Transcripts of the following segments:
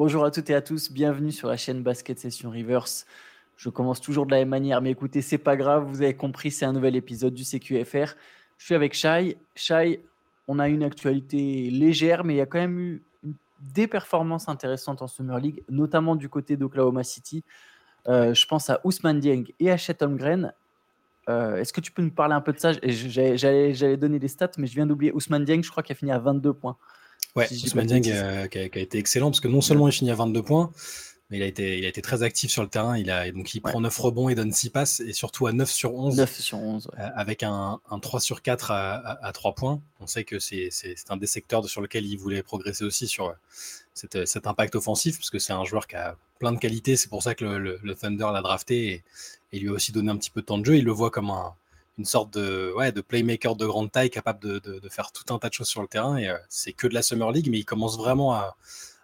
Bonjour à toutes et à tous, bienvenue sur la chaîne Basket Session Reverse. Je commence toujours de la même manière, mais écoutez, c'est pas grave, vous avez compris, c'est un nouvel épisode du CQFR. Je suis avec Shai. Shai, on a une actualité légère, mais il y a quand même eu des performances intéressantes en Summer League, notamment du côté d'Oklahoma City. Euh, je pense à Ousmane Dieng et à Chet Holmgren. Euh, est-ce que tu peux nous parler un peu de ça? J'allais donner des stats, mais je viens d'oublier Ousmane Dieng, je crois qu'il a fini à 22 points. Ouais, Ousmane Dieng euh, qui, a, été excellent parce que non seulement il finit à 22 points, mais il a été, il a été très actif sur le terrain. Il, a, donc il prend 9 rebonds et donne 6 passes et surtout à 9 sur 11. 9 sur 11, euh, avec un, un, 3 sur 4 à, à, 3 points. On sait que c'est un des secteurs sur lequel il voulait progresser aussi sur cet, cet impact offensif parce que c'est un joueur qui a plein de qualités. C'est pour ça que le, le, Thunder l'a drafté et, et, lui a aussi donné un petit peu de temps de jeu. Il le voit comme un, une sorte de, ouais, de playmaker de grande taille capable de, de, faire tout un tas de choses sur le terrain. Et euh, c'est que de la Summer League, mais il commence vraiment à,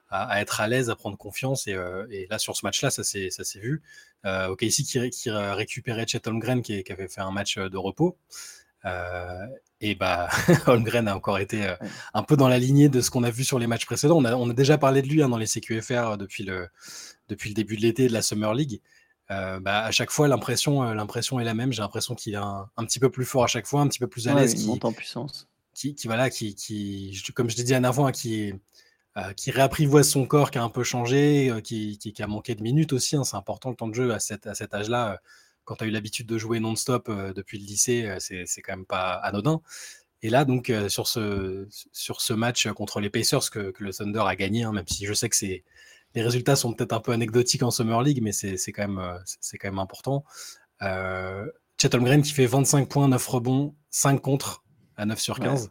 à, être à l'aise, à prendre confiance. Et, euh, et là, sur ce match-là, ça s'est vu. Euh, ok, ici, qui, qui récupérait Chet Holmgren, qui, qui, avait fait un match de repos. Et bah, Holmgren a encore été un peu dans la lignée de ce qu'on a vu sur les matchs précédents. On a, on a déjà parlé de lui hein, dans les CQFR depuis le, depuis le début de l'été de la Summer League. Euh, bah, à chaque fois, l'impression, euh, l'impression est la même. J'ai l'impression qu'il est un, petit peu plus fort à chaque fois, un petit peu plus à l'aise. qui monte en puissance. Qui, qui voilà, qui, qui, comme je l'ai dit à avant, qui, euh, qui réapprivoise son corps, qui a un peu changé, qui, qui, a manqué de minutes aussi. Hein. c'est important le temps de jeu à, cette, à cet âge-là. quand tu as eu l'habitude de jouer non-stop depuis le lycée, c'est, c'est quand même pas anodin. Et là, donc, sur, ce, sur ce match contre les Pacers que, que le Thunder a gagné, hein, même si je sais que c'est les résultats sont peut-être un peu anecdotiques en Summer League, mais c'est quand, même, euh, quand même important. Euh, Chatham Green qui fait 25 points, 9 rebonds, 5 contre à 9 sur 15.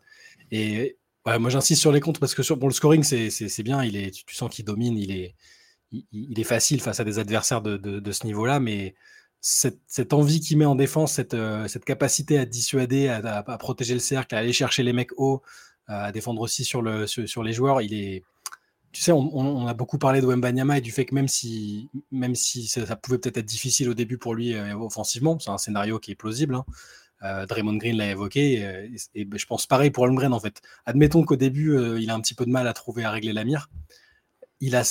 Et moi j'insiste sur les contres parce que sur, le scoring c'est bien, il est, tu, sens qu'il domine, il est, il, est facile face à des adversaires de, de, ce niveau-là, mais cette, cette envie qu'il met en défense, cette, euh, cette capacité à dissuader, à, à, protéger le cercle, à aller chercher les mecs hauts, à défendre aussi sur, le, sur les joueurs, il est, tu sais, on, a beaucoup parlé de Wembanyama et du fait que même si, même si ça, pouvait peut-être être difficile au début pour lui euh, offensivement, c'est un scénario qui est plausible. Hein. Euh, Draymond Green l'a évoqué euh, et, ben, je pense pareil pour Holmgren en fait. Admettons qu'au début il a un petit peu de mal à trouver à régler la mire. Il a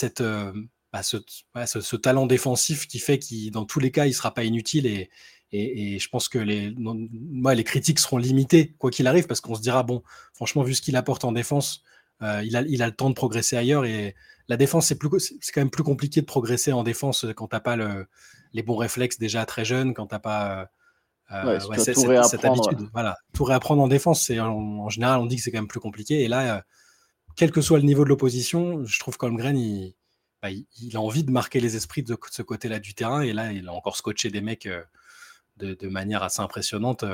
bah, ce, talent défensif qui fait qu'il dans tous les cas il sera pas inutile et, et, je pense que les, critiques seront limitées quoi qu'il arrive parce qu'on se dira bon franchement vu ce qu'il apporte en défense il, a, il a le temps de progresser ailleurs et la défense, c'est, plus, c'est quand même plus compliqué de progresser en défense quand tu n'as pas le, les bons réflexes déjà très jeune, quand tu n'as pas euh, ouais, cette, habitude. Voilà. Tout réapprendre en défense, c'est, en, général, on dit que c'est quand même plus compliqué. Et là, euh, quel que soit le niveau de l'opposition, je trouve qu'Holmgren, il, bah, il, a envie de marquer les esprits de, ce côté-là du terrain. Et là, il a encore scotché des mecs de, de, manière assez impressionnante.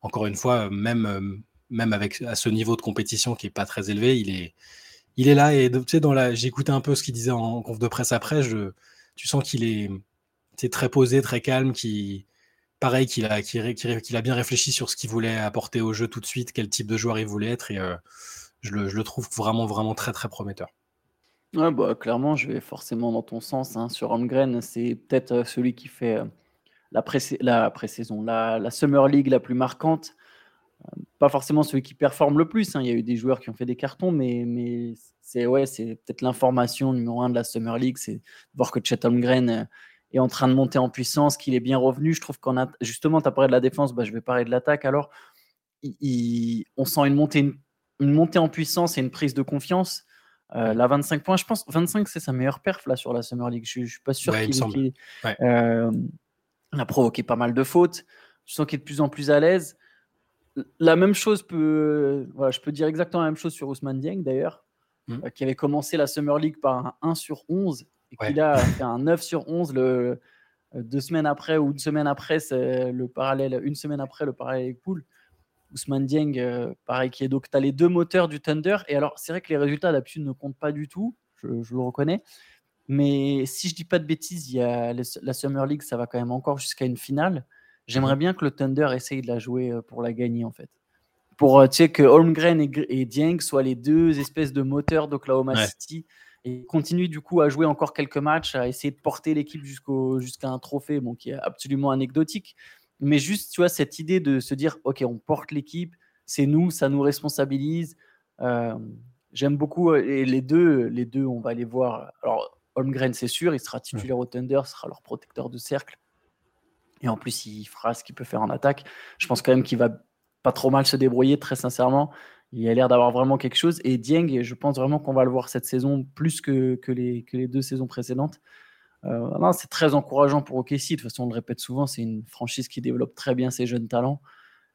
encore une fois, même même avec à ce niveau de compétition qui est pas très élevé, il est, il est là. Et tu sais, dans la, écouté un peu ce qu'il disait en, conf de presse après. Tu sens qu'il est, très posé, très calme, qui, pareil, qu'il a, qu'il, a bien réfléchi sur ce qu'il voulait apporter au jeu tout de suite, quel type de joueur il voulait être, et euh, je, le, trouve vraiment, vraiment très, très prometteur. Ouais, bah, clairement, je vais forcément dans ton sens. Hein. Sur Holmgren, c'est peut-être euh, celui qui fait euh, la, pré la pré-saison, la, la Summer League la plus marquante pas forcément celui qui performe le plus. Hein. Il y a eu des joueurs qui ont fait des cartons, mais, mais c'est ouais, c'est peut-être l'information numéro un de la Summer League, c'est voir que Chet Holmgren euh, est en train de monter en puissance, qu'il est bien revenu. Je trouve qu'on a justement, tu as parlé de la défense, bah, je vais parler de l'attaque. Alors, on sent une montée, une, montée en puissance et une prise de confiance. Euh, la 25 points, je pense 25 c'est sa meilleure perf là sur la Summer League. Je, ne suis pas sûr qu'il euh, a provoqué pas mal de fautes. Je sens qu'il est de plus en plus à l'aise la même chose peut. Voilà, je peux dire exactement la même chose sur Ousmane Dieng d'ailleurs, hmm. euh, qui avait commencé la Summer League par un 1 sur 11 et qui a fait un 9 sur 11 le, euh, deux semaines après ou une semaine après, c'est le parallèle, une semaine après le parallèle avec Poul. Ousmane Dieng, euh, pareil, qui est donc, tu as les deux moteurs du Thunder. Et alors, c'est vrai que les résultats d'habitude ne comptent pas du tout, je, le reconnais. Mais si je dis pas de bêtises, il y a la Summer League, ça va quand même encore jusqu'à une finale. J'aimerais mmh bien que le Thunder essaye de la jouer pour la gagner, en fait. Pour tu sais, que Holmgren et, Dieng soient les deux espèces de moteurs d'Oklahoma City et continuent du coup à jouer encore quelques matchs, à essayer de porter l'équipe jusqu'à un trophée bon, qui est absolument anecdotique. Mais juste, tu vois, cette idée de se dire, OK, on porte l'équipe, c'est nous, ça nous responsabilise. j'aime beaucoup et les deux, les deux, on va les voir. Alors, Holmgren, c'est sûr, il sera titulaire au Thunder, sera leur protecteur de cercle. Et en plus, il fera ce qu'il peut faire en attaque. Je pense quand même qu'il va pas trop mal se débrouiller, très sincèrement. Il a l'air d'avoir vraiment quelque chose. Et Dieng, je pense vraiment qu'on va le voir cette saison plus que, que, les, que les deux saisons précédentes. Euh, c'est très encourageant pour OKC. De toute façon, on le répète souvent, c'est une franchise qui développe très bien ses jeunes talents.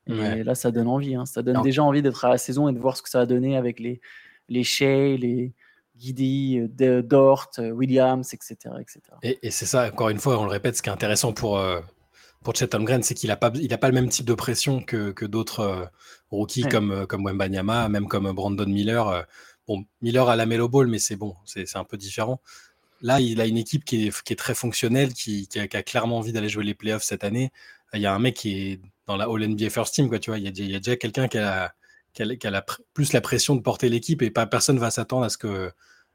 Et Ouais. là, ça donne envie. hein. Ça donne déjà envie d'être à la saison et de voir ce que ça va donner avec les, les Shea, les Guidi, euh, Dort, euh, Williams, etc. etc. Et, et c'est ça, encore une fois, on le répète, ce qui est intéressant pour, euh, pour Chet Holmgren, c'est qu'il n'a pas, il a pas le même type de pression que, que d'autres euh, rookies Ouais. comme, euh, comme Wembanyama, même comme Brandon Miller. euh. Bon, Miller a la Melo Ball, mais c'est bon, c'est un peu différent. Là, il a une équipe qui est, qui est très fonctionnelle, qui, qui a, qui a clairement envie d'aller jouer les playoffs cette année. Il y a un mec qui est dans la All NBA First Team, quoi, tu vois. Il y a, il y a déjà quelqu'un qui a, qui a- qui a la plus la pression de porter l'équipe et pas personne va s'attendre à ce que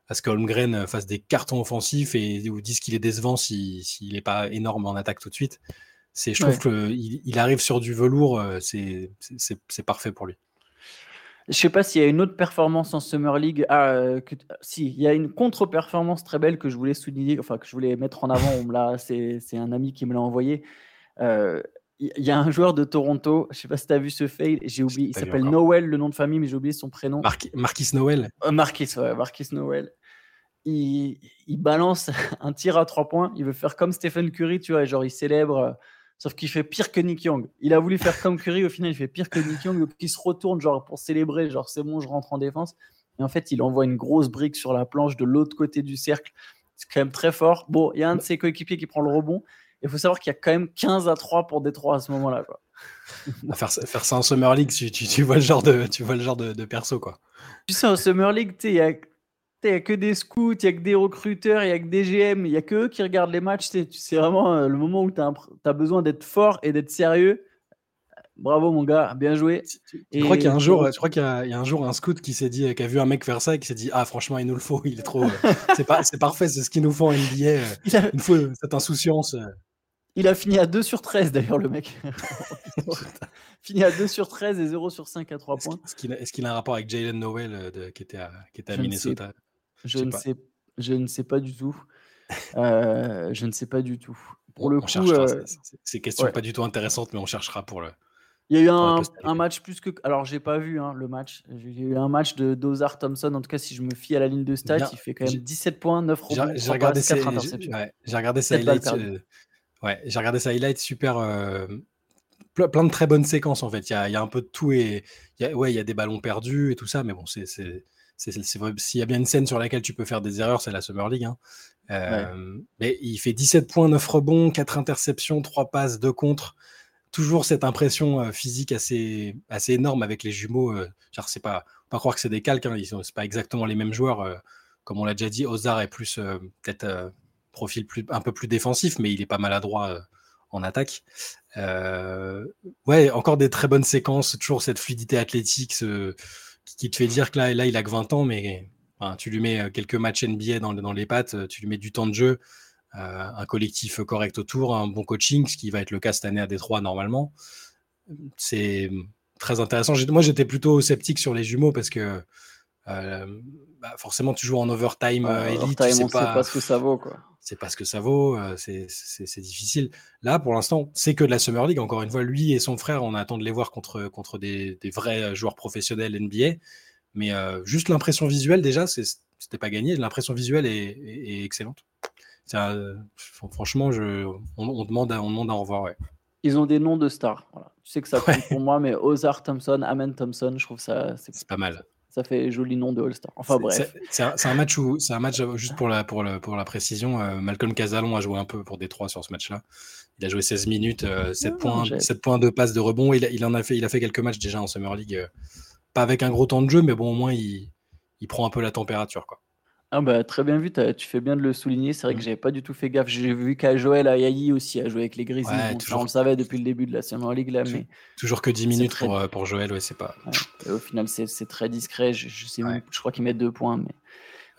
à ce que Holmgren fasse des cartons offensifs et ou dise qu'il est décevant s'il s'il n'est pas énorme en attaque tout de suite. C'est, je trouve Ouais. qu'il il arrive sur du velours, euh, c'est c'est- c'est- c'est parfait pour lui. Je sais pas s'il y a une autre performance en Summer League. Ah, euh, que- si, il y a une contre-performance très belle que je voulais souligner, enfin que je voulais mettre en avant. On me l'a- c'est c'est un ami qui me l'a envoyé. Euh, Il y a un joueur de Toronto, je sais pas si tu as vu ce fail, j'ai oublié, il s'appelle. Noel, le nom de famille, mais j'ai oublié son prénom. Marqui- Marquis Noël, Euh, Marquis, ouais, Marquis Noel. Il, il balance un tir à trois points. Il veut faire comme Stephen Curry, tu vois, genre il célèbre, sauf qu'il fait pire que Nick Young. Il a voulu faire comme Curry, au final il fait pire que Nick Young, donc il se retourne genre pour célébrer, genre c'est bon, je rentre en défense. Et en fait, il envoie une grosse brique sur la planche de l'autre côté du cercle. C'est quand même très fort. Bon, il y a un de ses coéquipiers qui prend le rebond. Il faut savoir qu'il y a quand même 15 à 3 pour Détroit à ce moment-là. quoi. faire, ça- faire ça en Summer League, tu, tu, tu vois le genre de, tu vois le genre de, de perso, quoi. Tu sais, en Summer League, tu sais, il y a, il y a que des scouts, il y a que des recruteurs, il y a que des GM, il y a que eux qui regardent les matchs. tu. C'est vraiment euh, le moment où tu as, besoin d'être fort et d'être sérieux. Bravo, mon gars, bien joué. Tu, tu Et crois qu'il y a un jour, je crois qu'il y, a il y a un jour un scout qui s'est dit, qui a vu un mec faire ça et qui s'est dit, ah franchement il nous le faut, il est trop, euh, c'est parfait, c'est ce qu'il nous faut en NBA. euh, Il a, Il nous faut cette insouciance. euh. il a fini à 2 sur 13 d'ailleurs, le mec. fini à 2 sur 13 et 0 sur 5 à 3 Est-ce points. est-ce qu'il a, un rapport avec Jalen Noel euh, de- qui était à, qui était à Je ne sais Minnesota? Je ne, pas. sais, je ne sais pas du tout. Euh, je ne sais pas du tout. Pour le on coup, euh, c'est- question ouais. pas du tout intéressante, mais on cherchera pour le. Il y a eu un, match plus que. Alors, j'ai pas vu hein, le match. J'ai eu un match de Dozar Thompson. En tout cas, si je me fie à la ligne de stats, il fait quand même J'ai- 17 points, 9 J'ai rebonds, j'ai 3 regardé ses, 4 j'ai- interceptions. ouais, regardé ses highlights. euh, ouais, j'ai regardé ses highlights super. euh, ple- plein de très bonnes séquences en fait. Il y a, il y a un peu de tout et il y a, ouais, il y a des ballons perdus et tout ça, mais bon, c'est c'est vrai. S'il y a bien une scène sur laquelle tu peux faire des erreurs, c'est la Summer League. hein. Euh, Mais il fait 17 points, 9 rebonds, 4 interceptions, 3 passes, 2 contre. Toujours cette impression euh, physique assez, assez énorme avec les jumeaux. euh, c'est pas, pas croire que c'est des calques, hein, ils sont, c'est pas exactement les mêmes joueurs. comme on l'a déjà dit, Ozar est plus peut-être profil plus, un peu plus défensif, mais il est pas maladroit en attaque. Euh, ouais, encore des très bonnes séquences, toujours cette fluidité athlétique ce- qui, te fait dire que là, là il a que 20 ans, mais enfin, tu lui mets euh, quelques matchs NBA dans, dans les pattes, euh, tu lui mets du temps de jeu, euh, un collectif correct autour, un bon coaching, ce qui va être le cas cette année à Détroit normalement. C'est très intéressant. Moi, j'étais plutôt sceptique sur les jumeaux parce que euh, bah, forcément, tu joues en overtime euh, élite, overtime, tu sais on sait pas ce que ça vaut. Quoi. C'est pas ce que ça vaut, euh, c'est- difficile. Là, pour l'instant, c'est que de la Summer League. Encore une fois, lui et son frère, on attend de les voir contre, contre des, des vrais euh, joueurs professionnels NBA. Mais euh, juste l'impression visuelle, déjà, c'était pas gagné. L'impression visuelle est, est- est excellente. Franchement, je, on, on demande à, on demande à en revoir. Ouais. Ils ont des noms de stars. Voilà. Tu sais que ça compte Ouais. pour moi, mais Ozar Thompson, Amen Thompson, je trouve ça, C'est pas mal. Ça fait joli nom de All-Star. Enfin C'est- bref. c'est- C'est un, match où, c'est un match euh, juste pour la, pour le- pour la précision. euh, Malcolm Casalon a joué un peu pour Détroit sur ce match-là. Il a joué 16 minutes, euh, 7 Ah, points, j'ai- 7 points de passe de rebond. Il, a- il en a fait, il a fait quelques matchs déjà en Summer League, euh, pas avec un gros temps de jeu, mais bon, au moins il, il prend un peu la température, quoi. Ah bah, très bien vu, t'as- tu fais bien de le souligner. C'est vrai que Mm. j'avais pas du tout fait gaffe. J'ai vu qu'à Joël Ayayi aussi a joué avec les Grizzlies. Ouais, Bon, ça, toujours. on le savait depuis le début de la Summer League là, Toujours. mais Toujours que 10 minutes très- pour, euh, pour Joël, ouais, c'est pas. ouais. Et au final c'est c'est très discret. Je, je sais Ouais. même- je crois qu'il met deux points, mais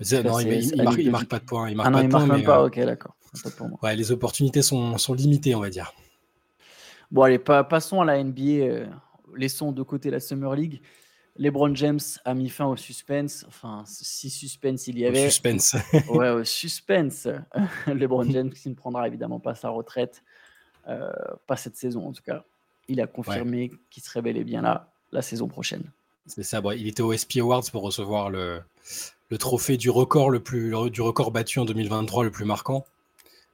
C'est- cas, non, il, c'est- il- c'est il marque, il marque anecdotique. pas de points. Il marque ah non, pas de il points, marque même mais, pas. euh, Ok, d'accord. Pas pour moi. ouais, les opportunités sont, sont limitées, on va dire. Bon, allez, pa- passons à la NBA. euh, laissons de côté la Summer League. LeBron James a mis fin au suspense. Enfin, si suspense il y avait. Au suspense. ouais, au suspense. LeBron James qui ne prendra évidemment pas sa retraite. Euh, pas cette saison en tout cas. Il a confirmé qu'il serait bel et bien là la saison prochaine. C'est ça. il était au SP Awards pour recevoir le, le trophée du record le plus du record battu en 2023 le plus marquant.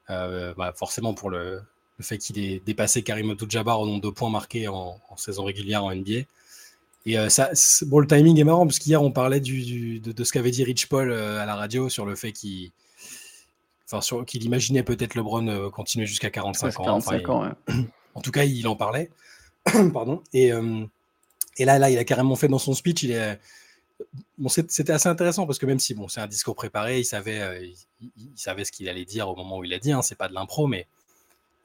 Euh, bah, forcément pour le, le fait qu'il ait dépassé Karim Abdul-Jabbar au nombre de points marqués en, en saison régulière en NBA. Et euh, ça, bon, le timing est marrant parce qu'hier on parlait du, de, ce qu'avait dit Rich Paul euh, à la radio sur le fait qu'il enfin, qu'il imaginait peut-être LeBron euh, continuer jusqu'à 45 ans. En tout cas, il en parlait. Pardon. Et, et là, là, il a carrément fait dans son speech, il est. Bon, c'était assez intéressant parce que même si bon, c'est un discours préparé, il savait, il, savait ce qu'il allait dire au moment où il a dit. Hein, c'est pas de l'impro, mais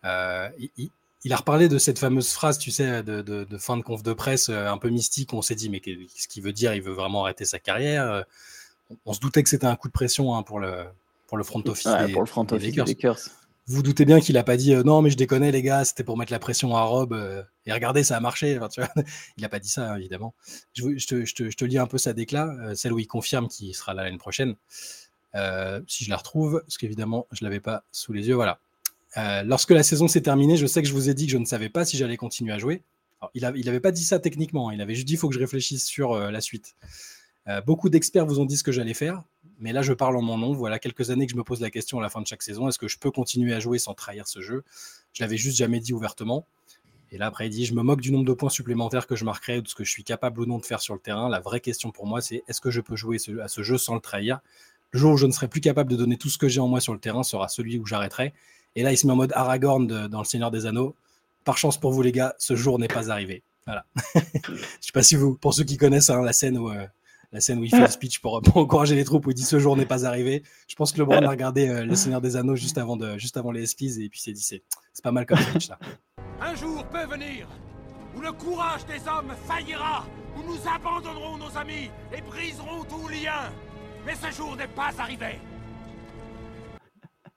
il, il a reparlé de cette fameuse phrase, tu sais, de, fin de conf de presse euh, un peu mystique. On s'est dit, mais qu'est-ce qu'il veut dire? Il veut vraiment arrêter sa carrière euh, on, se doutait que c'était un coup de pression hein, pour, le, pour le front office, des, pour le front office Lakers. Vous doutez bien qu'il n'a pas dit euh, non, mais je déconne, les gars, c'était pour mettre la pression à Rob. et regardez, ça a marché. il n'a pas dit ça, évidemment. Je, te, lis un peu sa déclat, celle où il confirme qu'il sera là l'année prochaine. si je la retrouve, parce qu'évidemment, je ne l'avais pas sous les yeux. Voilà. Euh, lorsque la saison s'est terminée, je sais que je vous ai dit que je ne savais pas si j'allais continuer à jouer. il n'avait pas dit ça techniquement, hein. il avait juste dit qu'il faut que je réfléchisse sur euh, la suite. Euh, beaucoup d'experts vous ont dit ce que j'allais faire, mais là je parle en mon nom. Voilà quelques années que je me pose la question à la fin de chaque saison est-ce que je peux continuer à jouer sans trahir ce jeu? Je l'avais juste jamais dit ouvertement. Et là, après, il dit Je me moque du nombre de points supplémentaires que je marquerai ou de ce que je suis capable ou non de faire sur le terrain. La vraie question pour moi, c'est est-ce que je peux jouer à ce jeu sans le trahir? Le jour où je ne serai plus capable de donner tout ce que j'ai en moi sur le terrain sera celui où j'arrêterai. Et là, il se met en mode Aragorn dans Le Seigneur des Anneaux. Par chance pour vous, les gars, ce jour n'est pas arrivé. Voilà. Je sais pas si vous, pour ceux qui connaissent hein, la scène où. Euh, la scène où il fait le speech pour, encourager les troupes où il dit ce jour n'est pas arrivé. Je pense que LeBron a regardé euh, Le Seigneur des Anneaux juste avant, de, juste avant les Espies et puis s'est dit c'est, pas mal comme speech là. Un jour peut venir où le courage des hommes faillira, où nous abandonnerons nos amis et briserons tout lien. Mais ce jour n'est pas arrivé.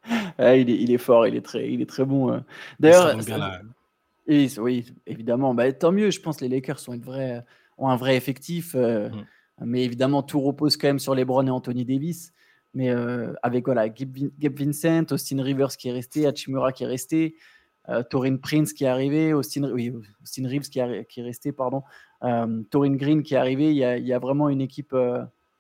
Ah, il, est, fort, il est très, il est très bon. Hein. D'ailleurs, oui, évidemment. Bah, tant mieux, je pense que les Lakers sont, ont un vrai effectif. Euh, mm. Mais évidemment, tout repose quand même sur LeBron et Anthony Davis. Mais euh, avec voilà, Gabe, Vincent, Austin Rivers qui est resté, Hachimura qui est resté, euh, Torin Prince qui est arrivé, Austin, Austin Reeves qui, qui, est resté, pardon, Torin Green qui est arrivé. Il y a, il y a vraiment une équipe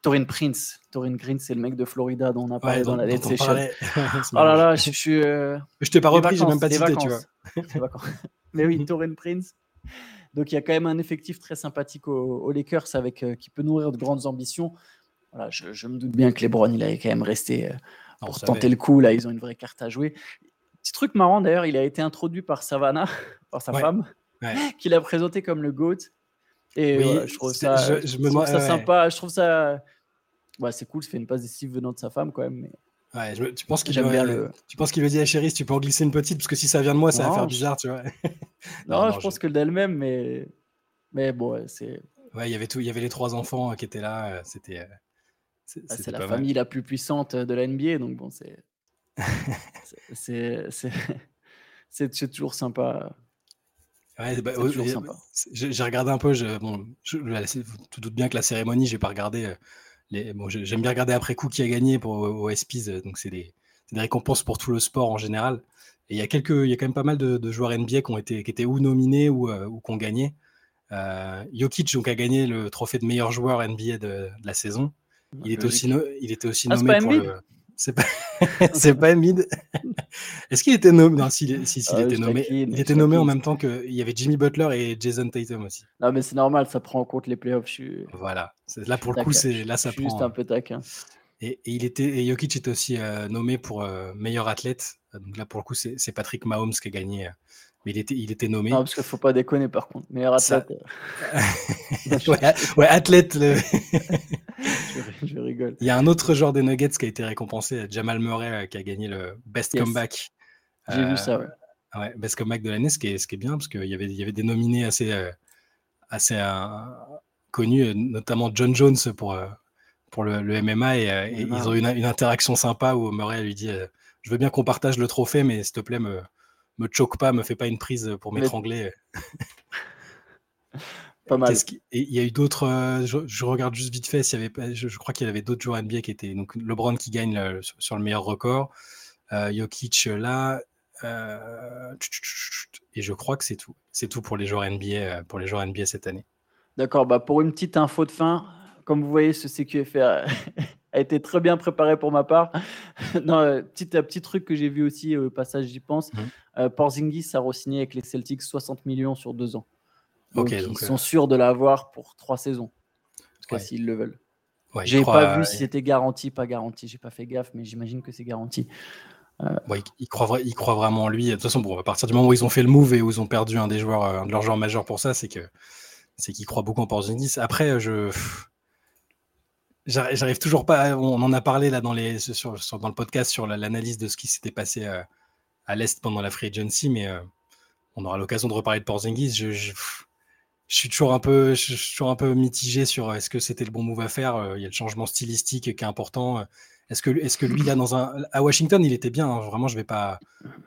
Torin Prince. Torin Green, c'est le mec de Florida dont on a parlé dans la Let's Session. oh là là, je, suis. Euh... Je t'ai pas repris, j'ai même pas cité, tu vois. Mais oui, Torin Prince. Donc il y a quand même un effectif très sympathique aux, Lakers avec, euh, qui peut nourrir de grandes ambitions. Voilà, je, me doute bien que LeBron, il allait quand même rester euh, pour tenter le coup. Là, ils ont une vraie carte à jouer. Petit truc marrant d'ailleurs, il a été introduit par Savannah, par sa femme, qui l'a présenté comme le GOAT. Et je trouve ça, je, me ça sympa. Je trouve ça. Ouais, c'est cool, ça fait une passe décisive venant de sa femme quand même. Mais... Ouais, tu penses qu'il bien le... tu penses qu'il veut dire chérie, tu peux en glisser une petite parce que si ça vient de moi, ça va faire bizarre, tu vois. non, je pense que d'elle-même, mais mais bon, c'est. Ouais, il y avait tout, il y avait les trois enfants euh, qui étaient là, euh, c'était. Euh, ah, c'est la famille la plus puissante de la NBA, donc bon, c'est c'est c'est toujours sympa. Ouais, bah, j'ai regardé un peu. Je, bon, je, tu doutes bien que la cérémonie, j'ai pas regardé. Les, bon, j'aime bien regarder après coup qui a gagné pour au SPs, donc c'est des, des, récompenses pour tout le sport en général. Et il y a quelques, il y a quand même pas mal de, joueurs NBA qui ont été, qui étaient ou nominés ou, ou qui ont gagné. Euh, Jokic donc a gagné le trophée de meilleur joueur NBA de, la saison. Il, était aussi, il était aussi ah, nommé pour le. C'est pas, c'est pas mid. Est-ce qu'il était nommé Non, s'il ah, était nommé, il était nommé en même temps qu'il y avait Jimmy Butler et Jason Tatum aussi. Non, mais c'est normal, ça prend en compte les playoffs. Voilà, là pour le coup, c'est là ça prend. Juste un peu taquin. Et, il était, et Jokic est aussi euh, nommé pour euh, meilleur athlète. Donc là pour le coup, c'est Patrick Mahomes qui a gagné. Mais il était, il était nommé. Non, parce qu'il faut pas déconner par contre. Meilleur athlète. ouais, ouais, athlète. je, rigole. Il y a un autre joueur des Nuggets qui a été récompensé, Jamal Murray, euh, qui a gagné le Best Comeback. J'ai vu ça, ouais. ouais. Best Comeback de l'année, ce, qui est, ce qui est bien, parce qu'il y avait, il y avait des nominés assez, euh, assez euh, connus, notamment John Jones pour, pour le, MMA, et, ils ont eu une, interaction sympa où Murray lui dit Je veux bien qu'on partage le trophée, mais s'il te plaît, me, me choque pas, me fais pas une prise pour m'étrangler. Pas mal. Et il y a eu d'autres. Euh, je, regarde juste vite fait. S'il y avait, je, je crois qu'il y avait d'autres joueurs NBA qui étaient. Donc LeBron qui gagne sur le meilleur record. Euh, Jokic là. Euh, et je crois que c'est tout. C'est tout pour les joueurs NBA pour les joueurs NBA cette année. D'accord. Bah pour une petite info de fin, comme vous voyez, ce CQFR a été très bien préparé pour ma part. non, petit, petit truc que j'ai vu aussi au passage, j'y pense. Mmh. Porzingis a re-signé avec les Celtics 60 millions sur deux ans. Donc, ils sont euh, sûrs de l'avoir pour trois saisons. En tout cas, s'ils le veulent. j'ai pas vu si c'était garanti, pas garanti. J'ai pas fait gaffe, mais j'imagine que c'est garanti. Euh... ils, croient, ils croient vraiment en lui. De toute façon, bon, à partir du moment où ils ont fait le move et où ils ont perdu un des joueurs, un de leurs joueurs majeurs pour ça, c'est que c'est qu'ils croient beaucoup en Porzingis. Après, je j'arrive toujours pas. On en a parlé là dans les sur, dans le podcast sur l'analyse de ce qui s'était passé euh, à, l'est pendant la free agency, mais euh, on aura l'occasion de reparler de Porzingis. je, je suis toujours un peu, toujours un peu mitigé sur euh, est-ce que c'était le bon move à faire. Il y a le changement stylistique qui est important. Est-ce que, est-ce que lui là dans un, à Washington, il était bien. Hein, vraiment, je vais pas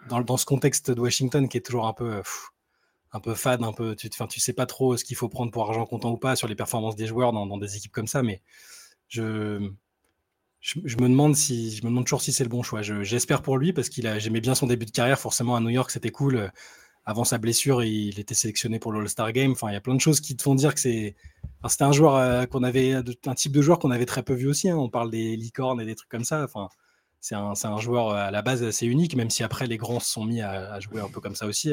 dans, dans, ce contexte de Washington qui est toujours un peu, un peu fade, un peu. Tu, tu sais pas trop ce qu'il faut prendre pour argent comptant ou pas sur les performances des joueurs dans, dans des équipes comme ça. Mais je, je, me demande si, je me demande toujours si c'est le bon choix. j'espère pour lui parce qu'il a, j'aimais bien son début de carrière. Forcément à New York, c'était cool avant sa blessure, il était sélectionné pour l'All-Star Game. Enfin, il y a plein de choses qui te font dire que c'est. c'était un joueur euh, qu'on avait, un type de joueur qu'on avait très peu vu aussi. Hein. On parle des licornes et des trucs comme ça. Enfin, c'est un, un, joueur euh, à la base assez unique, même si après les grands se sont mis à, jouer un peu comme ça aussi.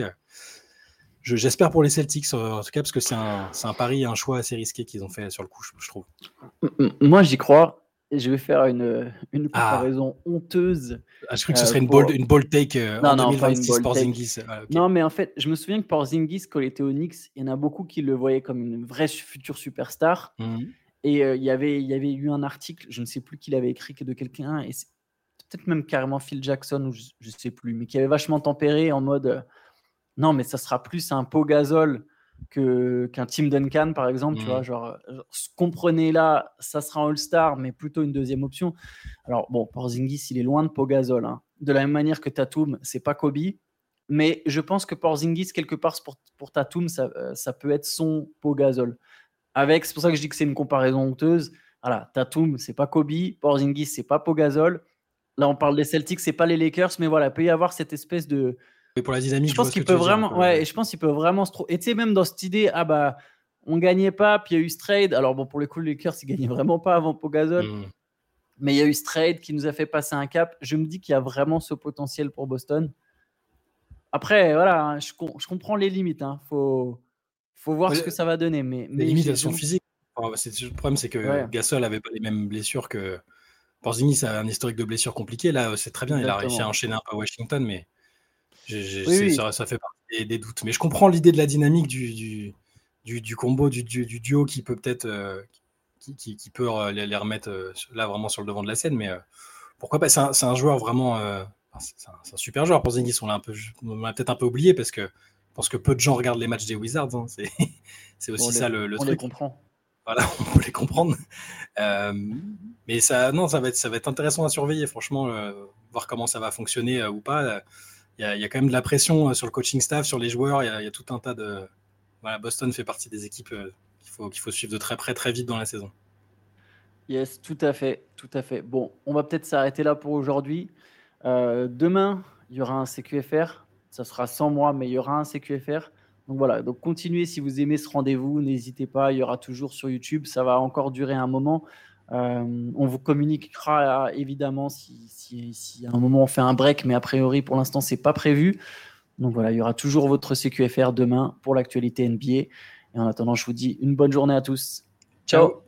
Euh. J'espère pour les Celtics, en tout cas, parce que c'est un, un, pari, un choix assez risqué qu'ils ont fait sur le coup, je trouve. Moi, j'y crois je vais faire une, une ah. comparaison honteuse. Ah, je crois que ce serait une, bold, une bold take euh, non, en non, 2026 Porzingis. Ah, non, mais en fait, je me souviens que Porzingis, quand il était au Knicks, il y en a beaucoup qui le voyaient comme une vraie future superstar. Mmh. Et euh, il, y avait, il y avait eu un article, je ne sais plus qui l'avait écrit, que de quelqu'un, et peut-être même carrément Phil Jackson, ou je ne sais plus, mais qui avait vachement tempéré en mode euh, non, mais ça sera plus un pot gazole que qu'un Team Duncan par exemple, tu vois, mmh. genre, comprenez là, ça sera un All-Star, mais plutôt une deuxième option. Alors bon, Porzingis, il est loin de Pogazol, hein. de la même manière que Tatum, c'est pas Kobe, mais je pense que Porzingis quelque part pour, pour Tatum, ça, euh, ça peut être son Pogazol. Avec, c'est pour ça que je dis que c'est une comparaison honteuse. Voilà, Tatum, c'est pas Kobe, Porzingis, c'est pas Pogazol. Là, on parle des Celtics, c'est pas les Lakers, mais voilà, il peut y avoir cette espèce de pour la dynamique, je, pense qu'il peut vraiment, ouais, je pense qu'il peut vraiment se trouver. Et tu sais, même dans cette idée, ah bah, on gagnait pas, puis il y a eu ce trade. Alors bon, pour les coups, les Lakers, ils gagnaient vraiment pas avant Pogazol. Mm. Mais il y a eu ce trade qui nous a fait passer un cap. Je me dis qu'il y a vraiment ce potentiel pour Boston. Après, voilà, hein, je, je comprends les limites. Hein. Faut, faut voir ce que ça va donner. Mais, les limites, elles sont physiques. le problème, c'est que Gasol avait pas les mêmes blessures que Porzingis a un historique de blessures compliquées. Là, c'est très bien. Il a réussi à enchaîner un peu à Washington, mais ça, fait partie des, doutes. Mais je comprends l'idée de la dynamique du, du, du, combo, du, du, duo qui peut peut-être euh, qui, qui, peut euh, les, remettre euh, là vraiment sur le devant de la scène. Mais pourquoi pas C'est un, un, joueur vraiment. c'est un, super joueur pour Zingis. On l'a peut-être un peu oublié parce que je pense que peu de gens regardent les matchs des Wizards. Hein. C'est aussi ça le, le on truc. les comprend. Voilà, on peut les comprendre. mais ça, non, ça va, être, ça va être intéressant à surveiller, franchement, voir comment ça va fonctionner ou pas il y, a quand même de la pression euh, sur le coaching staff, sur les joueurs. Il y, a tout un tas de. Voilà, Boston fait partie des équipes euh, qu'il faut, qu'il faut suivre de très près, très vite dans la saison. Yes, tout à fait, tout à fait. Bon, on va peut-être s'arrêter là pour aujourd'hui. Euh, demain, il y aura un CQFR. Ça sera sans moi, mais il y aura un CQFR. Donc voilà, donc continuez si vous aimez ce rendez-vous, n'hésitez pas, il y aura toujours sur YouTube, ça va encore durer un moment. Euh, on vous communiquera évidemment si, à un moment on fait un break, mais a priori pour l'instant c'est pas prévu. Donc voilà, il y aura toujours votre CQFR demain pour l'actualité NBA. Et en attendant, je vous dis une bonne journée à tous. Ciao.